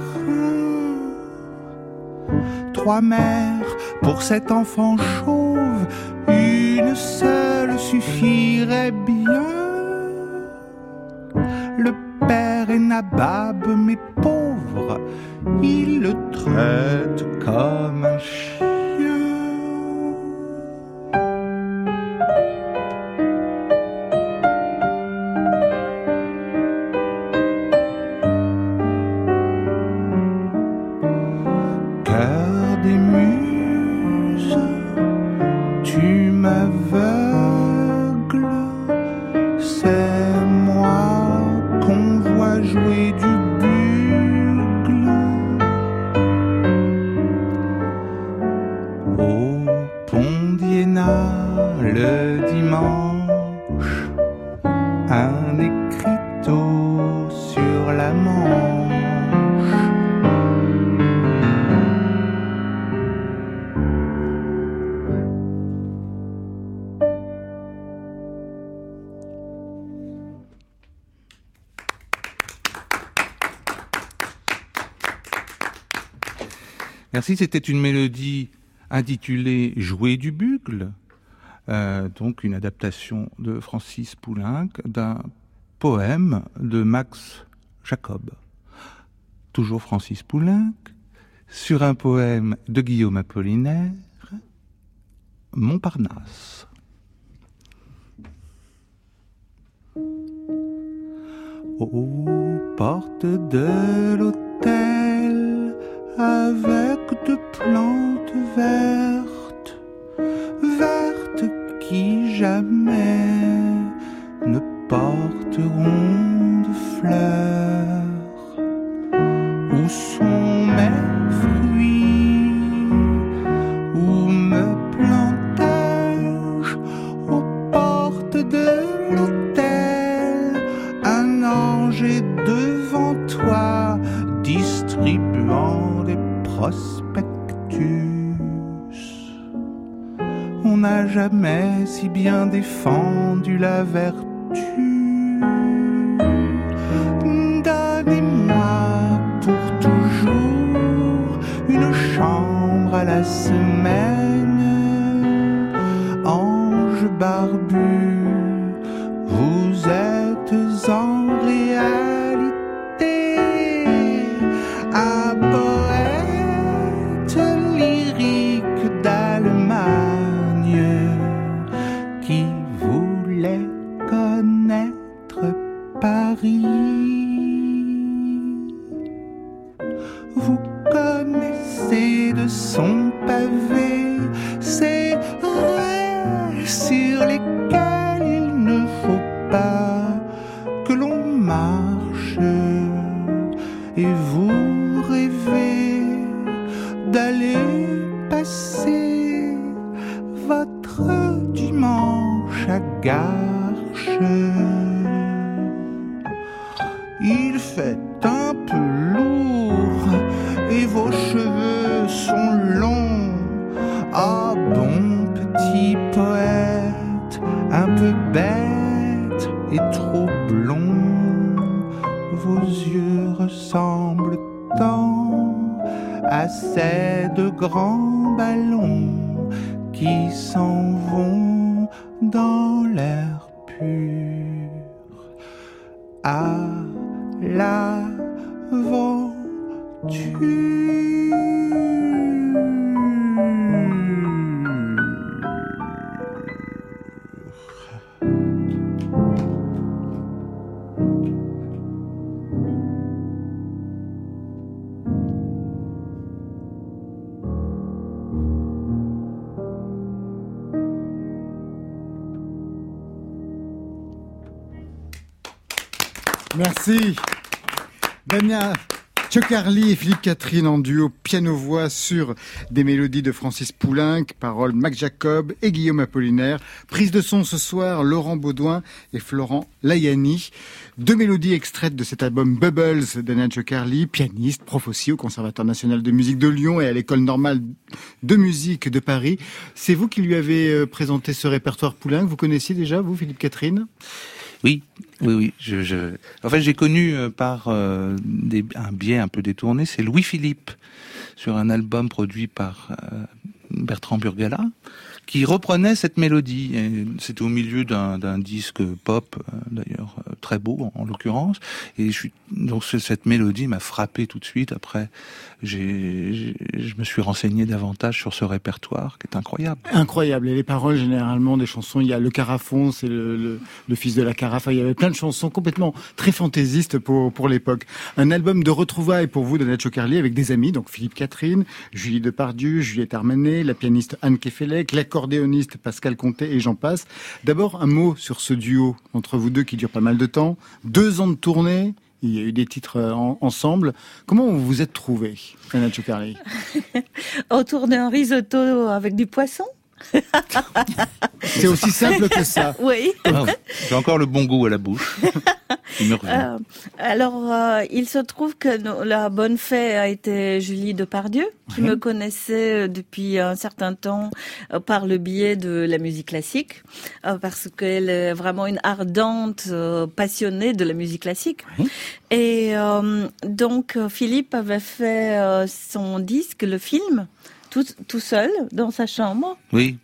Trois mères pour cet enfant chauve, une seule suffirait bien. Le père est nabab, mais pauvre, il le traite comme un chien. C'était une mélodie intitulée Jouer du bugle, euh, donc une adaptation de Francis Poulenc d'un poème de Max Jacob. Toujours Francis Poulenc, sur un poème de Guillaume Apollinaire, Montparnasse. Aux portes de l'hôtel, avec de plantes vertes, vertes qui jamais ne porteront de fleurs. Et trop blond. Vos yeux ressemblent tant à ces de grands ballons qui s'en vont dans l'air pur. À Merci. Damien Chocarly et Philippe Catherine en duo piano-voix sur des mélodies de Francis Poulenc, paroles Mac Jacob et Guillaume Apollinaire. Prise de son ce soir, Laurent Baudouin et Florent Layani. Deux mélodies extraites de cet album Bubbles d'Anna Chocarly, pianiste, prof aussi au Conservatoire national de musique de Lyon et à l'École normale de musique de Paris. C'est vous qui lui avez euh, présenté ce répertoire Poulenc. Vous connaissiez déjà, vous, Philippe Catherine? Oui, oui, oui. Je, je... En fait, j'ai connu euh, par euh, des, un biais un peu détourné, c'est Louis Philippe sur un album produit par euh, Bertrand Burgala qui reprenait cette mélodie. C'était au milieu d'un disque pop, euh, d'ailleurs euh, très beau en, en l'occurrence. Et je donc ce- cette mélodie m'a frappé tout de suite. Après, je me suis renseigné davantage sur ce répertoire qui est incroyable. Incroyable. Et les paroles, généralement, des chansons, il y a Le Carafon, c'est le, fils de la carafe. Il y avait plein de chansons complètement très fantaisistes pour, pour l'époque. Un album de retrouvailles pour vous de Nacho Carly avec des amis, donc Philippe Catherine, Julie Depardieu, Juliette Armanet, la pianiste Anne Kefelec, l'accordéoniste Pascal Comté et j'en passe. D'abord, un mot sur ce duo entre vous deux qui dure pas mal de temps. Deux ans de tournée Il y a eu des titres euh, en- ensemble. Comment vous vous êtes trouvés, Anna Chocarli? [LAUGHS] Autour d'un risotto avec du poisson? [LAUGHS] C'est aussi simple que ça. [LAUGHS] Oui. Ah, J'ai encore le bon goût à la bouche. [LAUGHS] Il. Euh, alors, euh, il se trouve que no- la bonne fée a été Julie Depardieu, qui Ouais. me connaissait euh, depuis un certain temps euh, par le biais de la musique classique, euh, parce qu'elle est vraiment une ardente euh, passionnée de la musique classique. Et euh, donc, Philippe avait fait euh, son disque, le film, tout, tout seul, dans sa chambre. Oui,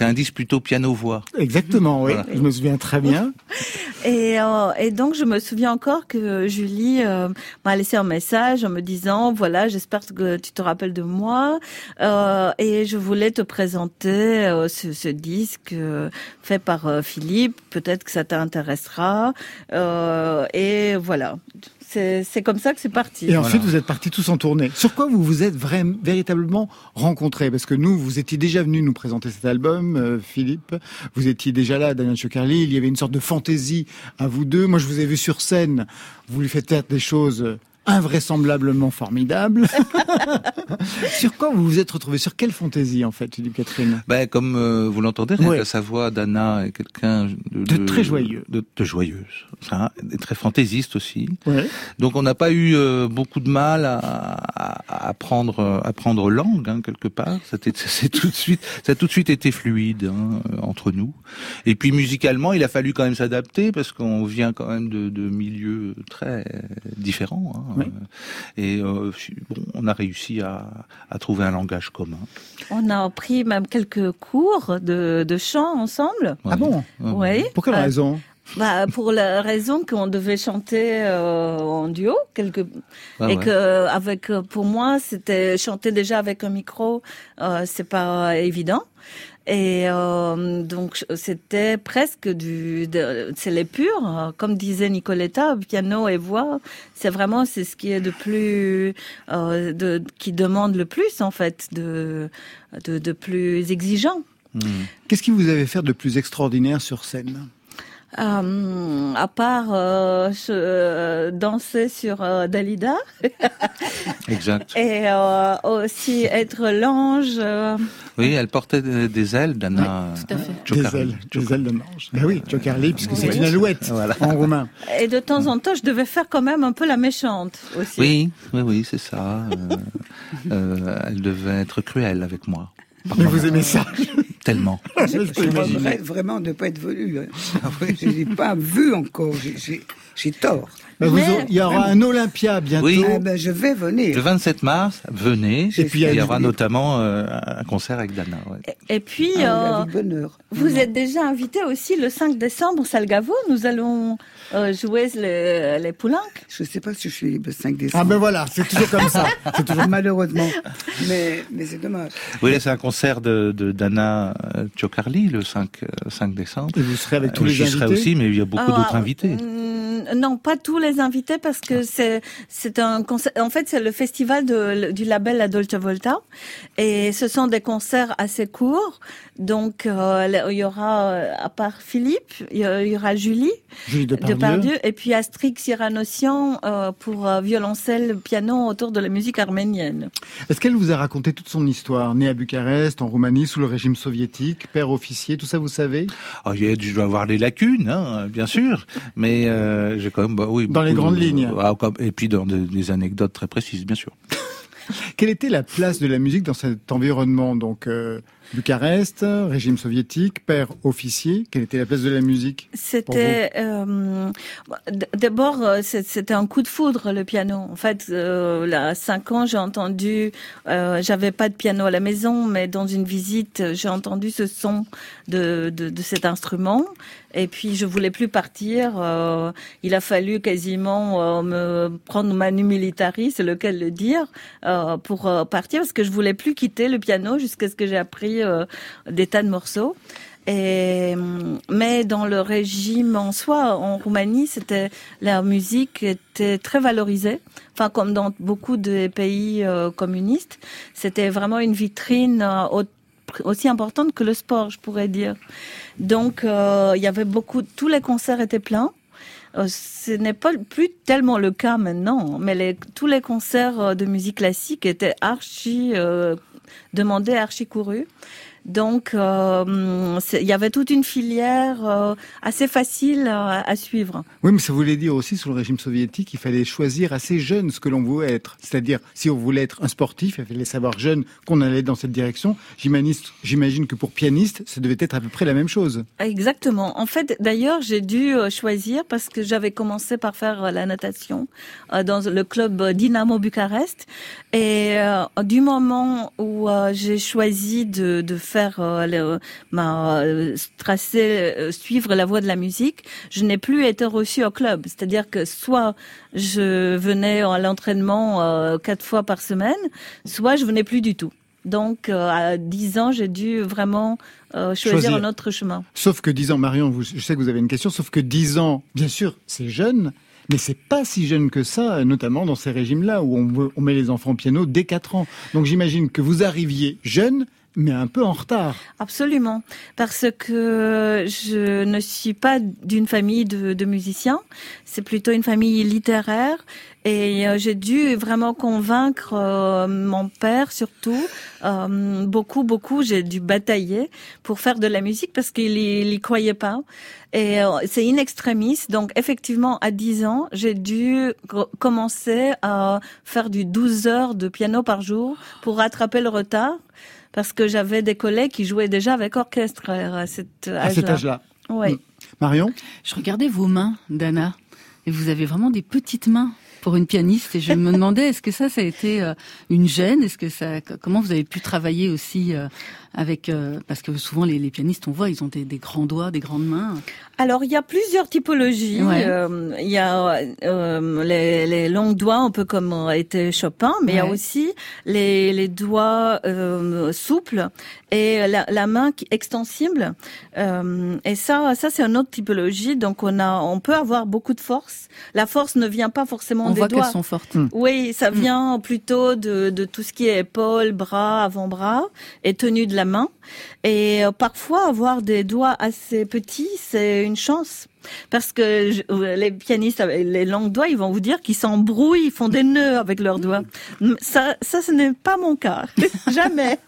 un disque plutôt piano-voix. Exactement, oui. Voilà. Je me souviens très bien. [LAUGHS] Et, euh, et donc, je me souviens encore que Julie euh, m'a laissé un message en me disant, voilà, j'espère que tu te rappelles de moi. Euh, et je voulais te présenter euh, ce, ce disque euh, fait par euh, Philippe. Peut-être que ça t'intéressera. Euh, et voilà. C'est c'est comme ça que c'est parti. Et ensuite, vous êtes partis tous en tournée. Sur quoi vous vous êtes vraiment, véritablement rencontrés? Parce que nous, vous étiez déjà venu nous présenter cet album, euh, Philippe. Vous étiez déjà là, Daniel Chocarli. Il y avait une sorte de fantaisie à vous deux. Moi, je vous ai vu sur scène. Vous lui faites faire des choses euh, invraisemblablement formidables. [LAUGHS] sur quoi vous vous êtes retrouvés? Sur quelle fantaisie, en fait, Philippe Catherine? Ben, comme euh, vous l'entendez, Ouais. sa voix, Dana est quelqu'un de, De très joyeux. de, de joyeuse, ça, et très fantaisiste aussi. Ouais. Donc on n'a pas eu euh, beaucoup de mal à, à, à prendre à prendre langue hein, quelque part. C'était [LAUGHS] c'est tout de suite ça a tout de suite été fluide hein, entre nous. Et puis musicalement, il a fallu quand même s'adapter parce qu'on vient quand même de, de milieux très différents. Hein, Oui. Et euh, bon, on a réussi à, à trouver un langage commun. On a pris même quelques cours de, de chant ensemble. Ah bon? Oui. Pour quelle Euh, raison? bah, pour la raison qu'on devait chanter euh, en duo, quelque... Ah et ouais. que avec euh, pour moi c'était chanter déjà avec un micro, euh, c'est pas évident. Et euh, donc c'était presque du, c'est les purs, comme disait Nicoletta, piano et voix, c'est vraiment c'est ce qui est de plus, euh, de, qui demande le plus en fait, de, de, plus exigeant. Qu'est-ce qui vous avait fait de plus extraordinaire sur scène? À part euh, je, euh, danser sur euh, Dalida [LAUGHS] Exact. et euh, aussi être l'ange. euh, Oui, elle portait des, ailes, Dana. tout à fait. Des ailes, des ailes de manche. Ben oui, Chocarli, puisque c'est Oui. une alouette Voilà. en roumain. Et de temps en temps, je devais faire quand même un peu la méchante aussi. Oui, oui, oui, c'est ça. Euh, euh, elle devait être cruelle avec moi. Mais vous aimez ça Tellement. Je, je regrette vraiment de ne pas être venu. hein. Je n'ai pas vu encore. J'ai tort. Vous aurez- il y aura un Olympia bientôt. Oui. Ah ben, je vais venir. Le 27 mars, venez. Et puis, il y aura notamment euh, un concert avec Dana. ouais. Et puis, Ah, euh, vous êtes déjà invité aussi le 5 décembre au Salgavo. Nous allons euh, jouer les, les poulenques. Je ne sais pas si je suis le 5 décembre. Ah ben voilà, c'est toujours comme ça. [LAUGHS] C'est toujours Malheureusement. Mais, mais c'est dommage. Oui, c'est un concert de, de Dana Chocarli le 5, euh, 5 décembre. Et vous serez avec tous Euh, les J'y serai invités aussi, mais il y a beaucoup Ah, d'autres invités. mm, Non, pas tous les invités parce que c'est c'est un concert. En fait, c'est le festival de, du label La Dolce Volta et ce sont des concerts assez courts. Donc euh, il y aura euh, à part Philippe, il y aura Julie Julie Depardieu. et puis Astrid Cyranossian euh, pour euh, violoncelle, piano autour de la musique arménienne. Est-ce qu'elle vous a raconté toute son histoire? Né à Bucarest, en Roumanie, sous le régime soviétique, père officier, tout ça vous savez? Ah, a- je dois avoir des lacunes, hein, bien sûr, mais euh, j'ai quand même, bah, oui, Dans les grandes de- lignes. Ah, et puis dans des, des anecdotes très précises, bien sûr. [LAUGHS] Quelle était la place de la musique dans cet environnement Donc euh, Bucarest, régime soviétique, père officier. Quelle était la place de la musique C'était euh, d'abord euh, c'était un coup de foudre le piano. En fait, euh, à cinq ans, j'ai entendu, euh, j'avais pas de piano à la maison, mais dans une visite, j'ai entendu ce son de, de, de cet instrument. Et puis je voulais plus partir. euh, il a fallu quasiment euh, me prendre manu militari, c'est lequel le dire, euh, pour partir parce que je voulais plus quitter le piano jusqu'à ce que j'ai appris euh, des tas de morceaux. Et, mais dans le régime en soi, en Roumanie, c'était la musique était très valorisée. Enfin, comme dans beaucoup de pays euh, communistes, c'était vraiment une vitrine euh, au- aussi importante que le sport, je pourrais dire. Donc, y avait beaucoup, tous les concerts étaient pleins. Ce n'est pas plus tellement le cas maintenant, mais tous les concerts de musique classique étaient archi euh, demandés, archi courus. Donc, euh, il y avait toute une filière euh, assez facile à, à suivre. Oui, mais ça voulait dire aussi, sous le régime soviétique, il fallait choisir assez jeune ce que l'on voulait être. C'est-à-dire, si on voulait être un sportif, il fallait savoir jeune qu'on allait dans cette direction. J'imagine que pour pianiste, ça devait être à peu près la même chose. Exactement. En fait, d'ailleurs, j'ai dû euh, choisir parce que j'avais commencé par faire la natation dans le club Dynamo Bucarest. Et euh, du moment où j'ai choisi de, de faire euh, le, ma euh, tracer, euh, suivre la voie de la musique, je n'ai plus été reçue au club. C'est-à-dire que soit je venais à l'entraînement euh, quatre fois par semaine, soit je venais plus du tout. Donc, euh, à 10 ans, j'ai dû vraiment euh, choisir, Choisir. un autre chemin. Sauf que 10 ans, Marion, vous, je sais que vous avez une question, sauf que 10 ans, bien sûr, c'est jeune, mais c'est pas si jeune que ça, notamment dans ces régimes-là où on met les enfants au piano dès 4 ans. Donc j'imagine que vous arriviez jeune, mais un peu en retard. Absolument, parce que je ne suis pas d'une famille de, de musiciens, c'est plutôt une famille littéraire. Et euh, j'ai dû vraiment convaincre euh, mon père surtout, euh, beaucoup, beaucoup, j'ai dû batailler pour faire de la musique parce qu'il y, il y croyait pas. Et c'est in extremis, donc effectivement à 10 ans, j'ai dû co- commencer à faire du 12 heures de piano par jour pour rattraper le retard parce que j'avais des collègues qui jouaient déjà avec orchestre à cet âge-là. À cet âge-là. Oui. Marion? Je regardais vos mains, Dana, et vous avez vraiment des petites mains pour une pianiste. Et je me demandais, est-ce que ça, ça a été euh, une gêne? Est-ce que ça, comment vous avez pu travailler aussi euh, avec, euh, parce que souvent les, les pianistes, on voit, ils ont des, des grands doigts, des grandes mains. Alors il y a plusieurs typologies. Ouais. Euh, il y a euh, les, les longs doigts, un peu comme été Chopin, mais il y a aussi les, les doigts euh, souples et la, la main qui- extensible. Et ça, ça c'est une autre typologie. Donc on a, on peut avoir beaucoup de force. La force ne vient pas forcément On des voit doigts. qu'elles sont fortes. Oui, ça vient plutôt de, de tout ce qui est épaules, bras, avant-bras et tenue de la main. Et euh, parfois, avoir des doigts assez petits, c'est une chance. Parce que euh, les pianistes avec les longs doigts, ils vont vous dire qu'ils s'embrouillent, ils font des nœuds avec leurs doigts. Ça, ça ce n'est pas mon cas. [LAUGHS] Jamais.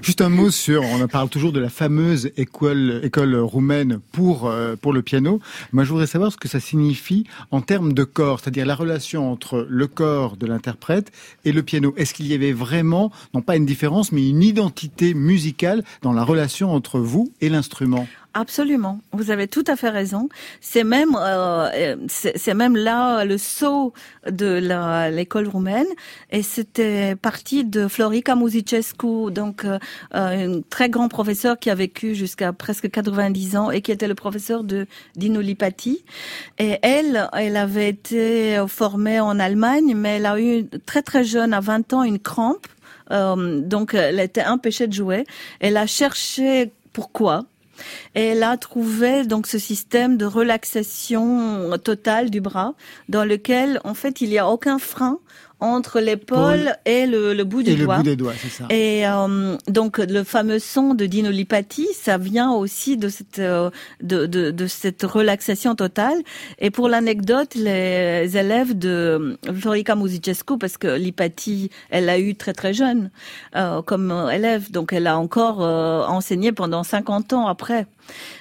Juste un mot sur, on parle toujours de la fameuse école, école roumaine pour, euh, pour le piano. Moi, je voudrais savoir ce que ça signifie en termes de corps, c'est-à-dire la relation entre le corps de l'interprète et le piano. Est-ce qu'il y avait vraiment, non pas une différence, mais une identité musicale dans la relation entre vous et l'instrument? Absolument, vous avez tout à fait raison. C'est même, euh, euh, c'est même là le saut de l'école roumaine, et c'était parti de Florica Musicescu, donc euh, euh, un très grand professeur qui a vécu jusqu'à presque 90 ans et qui était le professeur de. Et elle, elle avait été formée en Allemagne, mais elle a eu très très jeune, à 20 ans, une crampe. Euh, donc elle était empêchée de jouer. Elle a cherché pourquoi. Et elle a trouvé donc ce système de relaxation totale du bras dans lequel en fait il n'y a aucun frein entre l'épaule et le, le bout du Et le bout des doigts, c'est ça. Et euh, donc le fameux son de Dino Lipati, ça vient aussi de cette euh, de, de, de cette relaxation totale. Et pour l'anecdote, les élèves de Florica Musicescu, parce que Lipati, elle a eu très très jeune euh, comme euh, élève, donc elle a encore euh, enseigné pendant 50 ans après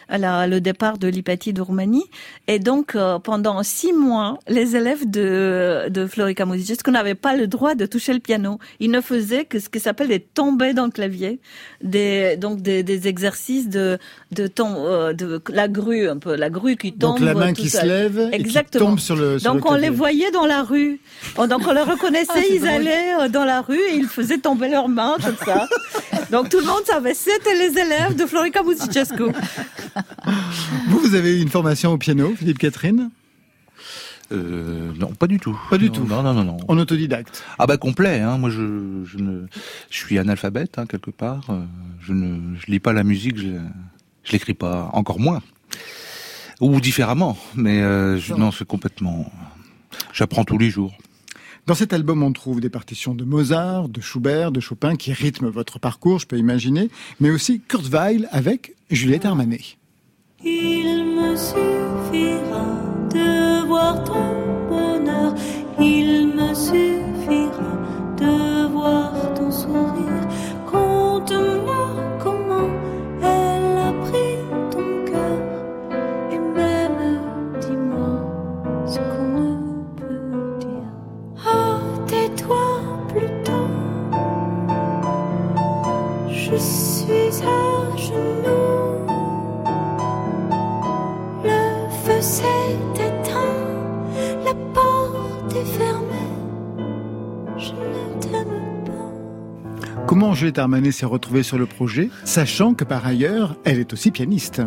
la- le départ de Lipati de Roumanie. Et donc, euh, pendant six mois, les élèves de, de Florica Musicescu n'avaient pas le droit de toucher le piano. Ils ne faisaient que ce qui s'appelle des tombées dans le clavier, des, donc des, des exercices de, euh, de la grue, un peu, la grue qui tombe. Donc la main tout qui se lève et qui Exactement. tombe sur le sur Donc le on clavier. les voyait dans la rue. Oh, Donc on les reconnaissait, Ah, ils drôle. allaient euh, dans la rue et ils faisaient tomber leurs mains comme ça. [LAUGHS] Donc tout le monde savait, c'était les élèves de Florica Musicescu. [LAUGHS] Vous, vous avez eu une formation au piano, Philippe Catherine? Euh, non, pas du tout. Pas du Non, tout. Non, non, non, non. En autodidacte Ah bah complet. Hein. Moi, je, je ne, je suis analphabète hein, quelque part. Euh, Je ne, je lis pas la musique. Je, je l'écris pas, encore moins. Ou différemment. Mais euh, je, non, c'est complètement. J'apprends tous les jours. Dans cet album, on trouve des partitions de Mozart, de Schubert, de Chopin qui rythment votre parcours, je peux imaginer, mais aussi Kurt Weill avec Juliette Armanet. Comment Juliette Armanet s'est retrouvée sur le projet, sachant que par ailleurs, elle est aussi pianiste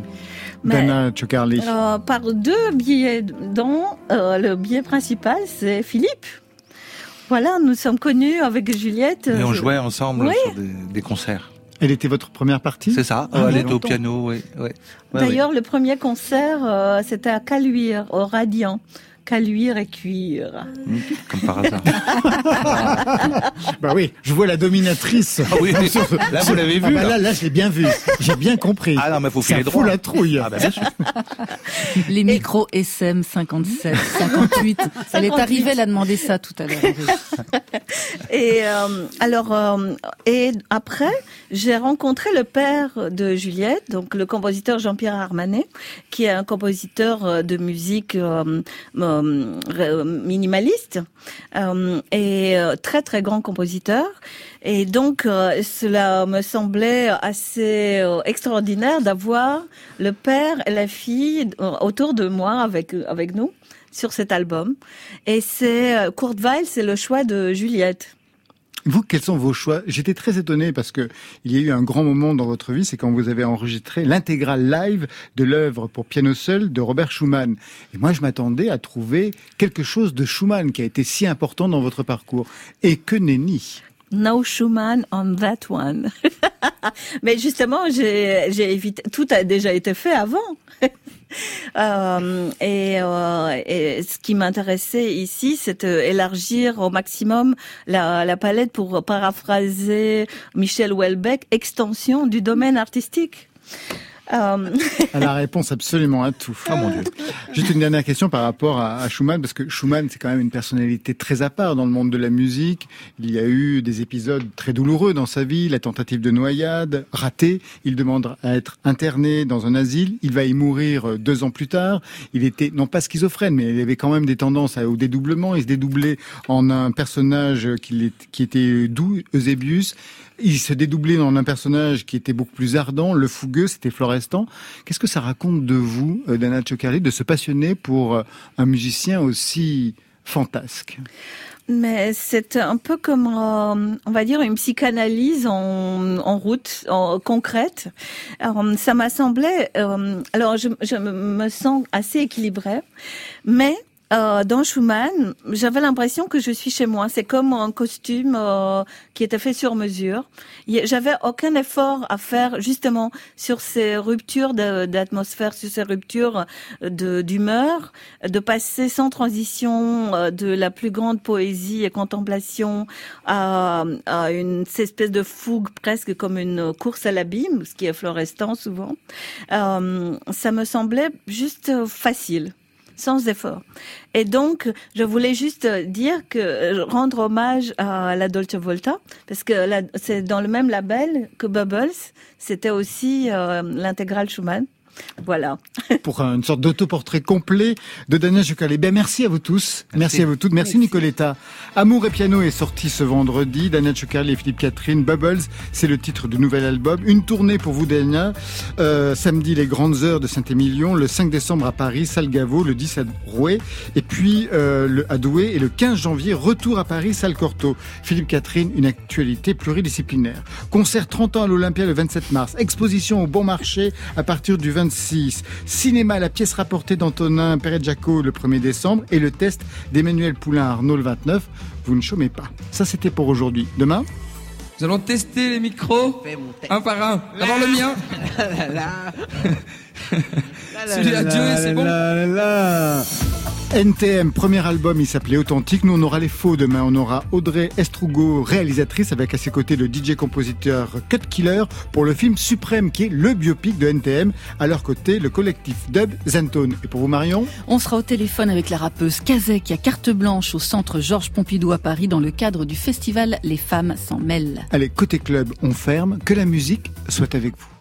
Mais- Dana Chocarli. Euh, par deux biais, dont euh, le biais principal, c'est Philippe. Voilà, nous sommes connus avec Juliette. Et on euh, jouait ensemble Oui. sur des, des concerts. Elle était votre première partie C'est ça. Ah, elle était au piano, oui. D'ailleurs, le premier concert, euh, c'était à Caluire, au Radiant. Caluire et cuire. oui. Mm, Comme par hasard. [LAUGHS] Bah oui, je vois la dominatrice. Ah oui, là, vous l'avez vu, Ah bah là. là, là, je l'ai bien vu. J'ai bien compris. Ah non, mais faut Ça filer fout droit. la trouille. Ah bah bien sûr. [LAUGHS] Les micros SM 57, 58. Elle est 58. arrivée, elle a demandé ça tout à l'heure. [LAUGHS] Et euh, alors, euh, et après, j'ai rencontré le père de Juliette, donc le compositeur Jean-Pierre Armanet, qui est un compositeur euh, de musique euh, euh, minimaliste euh, et euh, très très grand compositeur. Et donc, euh, cela me semblait assez euh, extraordinaire d'avoir le père et la fille euh, autour de moi avec avec nous sur cet album. Et c'est euh, Kurt Weill, c'est le choix de Juliette. Vous, quels sont vos choix? J'étais très étonné parce que il y a eu un grand moment dans votre vie, c'est quand vous avez enregistré l'intégrale live de l'œuvre pour piano seul de Robert Schumann. Et moi, je m'attendais à trouver quelque chose de Schumann qui a été si important dans votre parcours. Et que nenni? No Schumann on that one. [LAUGHS] Mais justement, j'ai évité. Tout a déjà été fait avant. [LAUGHS] Euh, et, euh, et ce qui m'intéressait ici, c'est d'élargir au maximum la, la palette pour paraphraser Michel Houellebecq, extension du domaine artistique. Euh, Elle a la réponse absolument à tout. Oh mon Dieu. Juste une dernière question par rapport à, à Schumann, parce que Schumann, c'est quand même une personnalité très à part dans le monde de la musique. Il y a eu des épisodes très douloureux dans sa vie, la tentative de noyade, ratée. Il demande à être interné dans un asile. Il va y mourir euh, deux ans plus tard. Il était, non pas schizophrène, mais il avait quand même des tendances au dédoublement. Il se dédoublait en un personnage qui, qui était doux, Eusébius. Il se dédoublait dans un personnage qui était beaucoup plus ardent, le fougueux, c'était Florestan. Qu'est-ce que ça raconte de vous, euh, Dana Chocarli, de se passionner pour euh, un musicien aussi fantasque? Mais c'est un peu comme, euh, on va dire, une psychanalyse en, route, en, concrète. Alors, ça m'a semblé. alors, je, je me sens assez équilibrée, mais euh, dans Schumann, j'avais l'impression que je suis chez moi. C'est comme un costume euh, qui était fait sur mesure. J'avais aucun effort à faire justement sur ces ruptures d'atmosphère, sur ces ruptures de- d'humeur, de passer sans transition euh, de la plus grande poésie et contemplation à, une espèce de fougue presque comme une course à l'abîme, ce qui est Florestan souvent. Euh, ça me semblait juste facile sans effort. Et donc, je voulais juste dire que euh, rendre hommage à la Dolce Volta, parce que c'est dans le même label que Bubbles, c'était aussi euh, l'intégrale Schumann. Voilà. pour une sorte d'autoportrait complet de Daniel Chocarli. Ben, merci à vous tous. Merci, à vous toutes. Merci, Nicoletta. Amour et piano est sorti ce vendredi. Daniel Chocarli et Philippe Catherine. Bubbles, c'est le titre du nouvel album. Une tournée pour vous, Dania. Euh, samedi, les grandes heures de Saint-Émilion. Le 5 décembre à Paris, salle Gaveau. Le 10 à Rouet. Et puis, euh, le, à Douai. Et le 15 janvier, retour à Paris, salle Cortot. Philippe Catherine, une actualité pluridisciplinaire. Concert 30 ans à l'Olympia le 27 mars. Exposition au Bon Marché à partir du 26. Cinéma, la pièce rapportée d'Antonin Perret-Jaco le 1er décembre. Et le test d'Emmanuel Poulain-Arnaud le 29. Vous ne chômez pas. Ça, c'était pour aujourd'hui. Demain? Nous allons tester les micros un par un. D'abord le mien. [LAUGHS] [LAUGHS] Celui à Dieu, c'est bon. NTM, premier album, il s'appelait Authentique. Nous, on aura les faux demain. On aura Audrey Estrugo, réalisatrice, avec à ses côtés le DJ-compositeur Cut Killer pour le film Suprême, qui est le biopic de NTM. À leur côté, le collectif dub Zentone. Et pour vous, Marion On sera au téléphone avec la rappeuse Kazek, qui a carte blanche au centre Georges Pompidou à Paris dans le cadre du festival Les femmes s'en mêlent. Allez, côté club, on ferme. Que la musique soit avec vous.